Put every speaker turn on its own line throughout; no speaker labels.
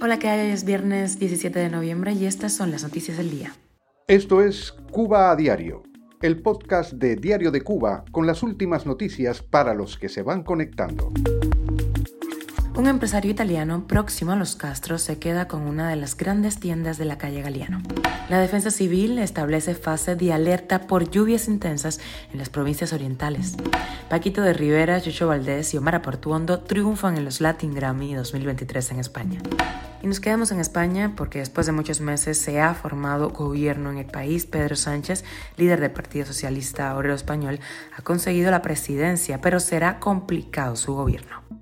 Hola, ¿qué hay? Es viernes 17 de noviembre y estas son las noticias del día.
Esto es Cuba a Diario, el podcast de Diario de Cuba con las últimas noticias para los que se van conectando.
Un empresario italiano próximo a los Castros se queda con una de las grandes tiendas de la calle Galeano. La defensa civil establece fase de alerta por lluvias intensas en las provincias orientales. Paquito de Rivera, Chucho Valdés y Omar Aportuondo triunfan en los Latin Grammy 2023 en España. Y nos quedamos en España porque después de muchos meses se ha formado gobierno en el país. Pedro Sánchez, líder del Partido Socialista Obrero Español, ha conseguido la presidencia, pero será complicado su gobierno.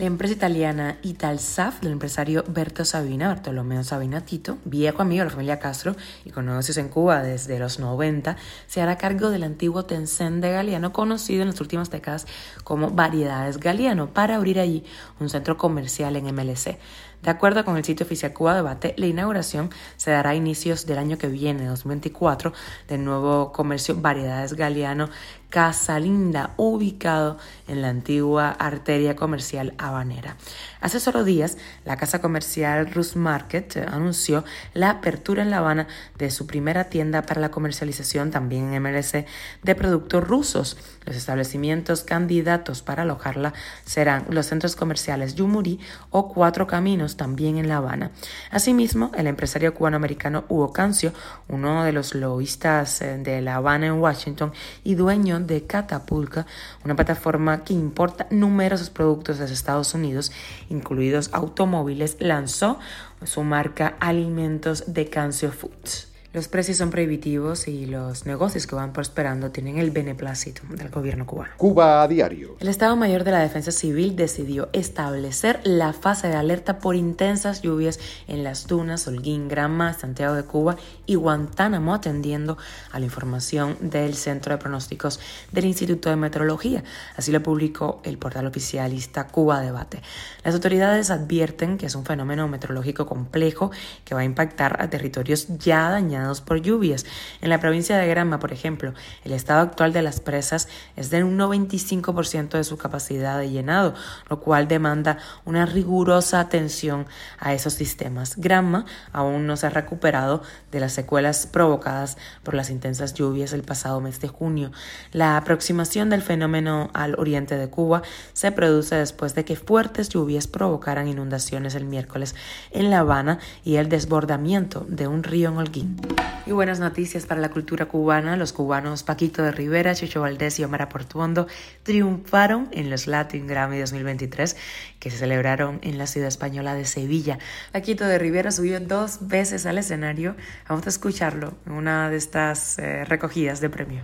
La empresa italiana Italsaf del empresario Berto Sabina, Bartolomeo Sabina Tito, viejo amigo de la familia Castro y con en Cuba desde los 90, se hará cargo del antiguo Tencent de Galeano, conocido en las últimas décadas como Variedades Galeano, para abrir allí un centro comercial en MLC. De acuerdo con el sitio oficial Cuba Debate, la inauguración se dará a inicios del año que viene, 2024, del nuevo comercio Variedades Galeano Casa Linda, ubicado en la antigua arteria comercial habanera. Hace solo días, la casa comercial Rus Market anunció la apertura en La Habana de su primera tienda para la comercialización, también en MLC, de productos rusos. Los establecimientos candidatos para alojarla serán los centros comerciales Yumuri o Cuatro Caminos, también en La Habana. Asimismo, el empresario cubanoamericano Hugo Cancio, uno de los lobistas eh, de La Habana en Washington y dueño de Catapulca, una plataforma que importa numerosos productos desde Estados Unidos, incluidos automóviles, lanzó su marca Alimentos de Cancio Foods. Los precios son prohibitivos y los negocios que van prosperando tienen el beneplácito del gobierno cubano.
Cuba a diario.
El Estado Mayor de la Defensa Civil decidió establecer la fase de alerta por intensas lluvias en las Tunas, Holguín, Granma, Santiago de Cuba y Guantánamo, atendiendo a la información del Centro de Pronósticos del Instituto de Meteorología. Así lo publicó el portal oficialista Cuba Debate. Las autoridades advierten que es un fenómeno meteorológico complejo que va a impactar a territorios ya dañados por lluvias. En la provincia de Granma, por ejemplo, el estado actual de las presas es de un 95% de su capacidad de llenado, lo cual demanda una rigurosa atención a esos sistemas. Granma aún no se ha recuperado de las secuelas provocadas por las intensas lluvias el pasado mes de junio. La aproximación del fenómeno al oriente de Cuba se produce después de que fuertes lluvias provocaran inundaciones el miércoles en La Habana y el desbordamiento de un río en Holguín. Y buenas noticias para la cultura cubana. Los cubanos Paquito de Rivera, Chucho Valdés y Omar Portuondo triunfaron en los Latin Grammy 2023 que se celebraron en la ciudad española de Sevilla. Paquito de Rivera subió dos veces al escenario. Vamos a escucharlo en una de estas eh, recogidas de premio.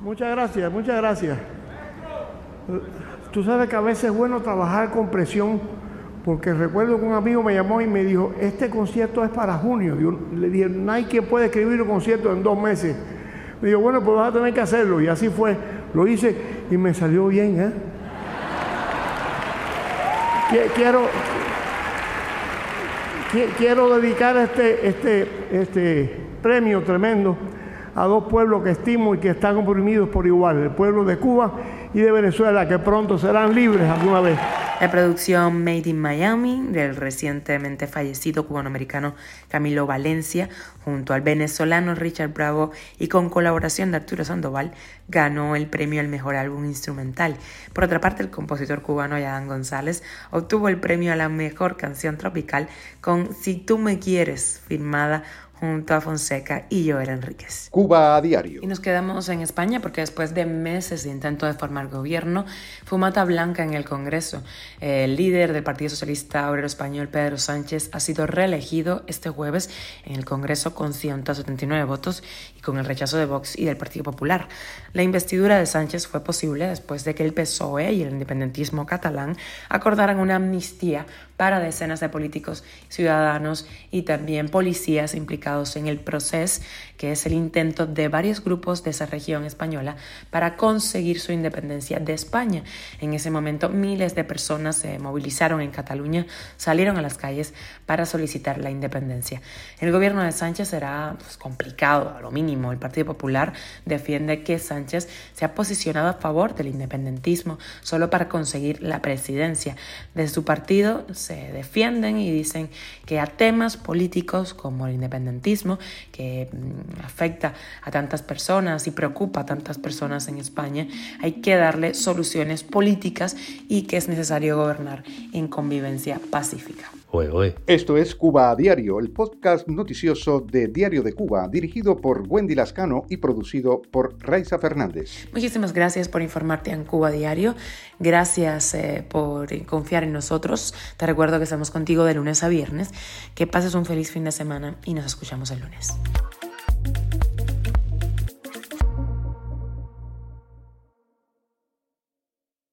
Muchas gracias, muchas gracias. Tú sabes que a veces es bueno trabajar con presión porque recuerdo que un amigo me llamó y me dijo, este concierto es para junio. le dije, no hay quien puede escribir un concierto en dos meses. Me dijo, bueno, pues vas a tener que hacerlo. Y así fue. Lo hice y me salió bien. ¿eh? Quiero, quiero dedicar este, este, este premio tremendo a dos pueblos que estimo y que están oprimidos por igual, el pueblo de Cuba y de Venezuela, que pronto serán libres alguna vez.
La producción Made in Miami del recientemente fallecido cubanoamericano Camilo Valencia, junto al venezolano Richard Bravo y con colaboración de Arturo Sandoval, ganó el premio al mejor álbum instrumental. Por otra parte, el compositor cubano Adán González obtuvo el premio a la mejor canción tropical con Si tú me quieres, firmada junto a Fonseca y Joel Enríquez.
Cuba a diario.
Y nos quedamos en España porque después de meses de intento de formar gobierno, fumata blanca en el Congreso. El líder del Partido Socialista Obrero Español, Pedro Sánchez, ha sido reelegido este jueves en el Congreso con 179 votos y con el rechazo de Vox y del Partido Popular. La investidura de Sánchez fue posible después de que el PSOE y el independentismo catalán acordaran una amnistía para decenas de políticos, ciudadanos y también policías implicados implicados en el proceso, que es el intento de varios grupos de esa región española para conseguir su independencia de España. En ese momento miles de personas se movilizaron en Cataluña, salieron a las calles para solicitar la independencia. El gobierno de Sánchez será pues, complicado, a lo mínimo. El Partido Popular defiende que Sánchez se ha posicionado a favor del independentismo solo para conseguir la presidencia. Desde su partido se defienden y dicen que a temas políticos como el independentismo, que mm, afecta a tantas personas y preocupa a tantas personas en España, hay que darle soluciones políticas y que es necesario gobernar en convivencia pacífica.
Esto es Cuba a Diario, el podcast noticioso de Diario de Cuba, dirigido por Wendy Lascano y producido por Raiza Fernández.
Muchísimas gracias por informarte en Cuba a Diario. Gracias eh, por confiar en nosotros. Te recuerdo que estamos contigo de lunes a viernes. Que pases un feliz fin de semana y nos escuchamos el lunes.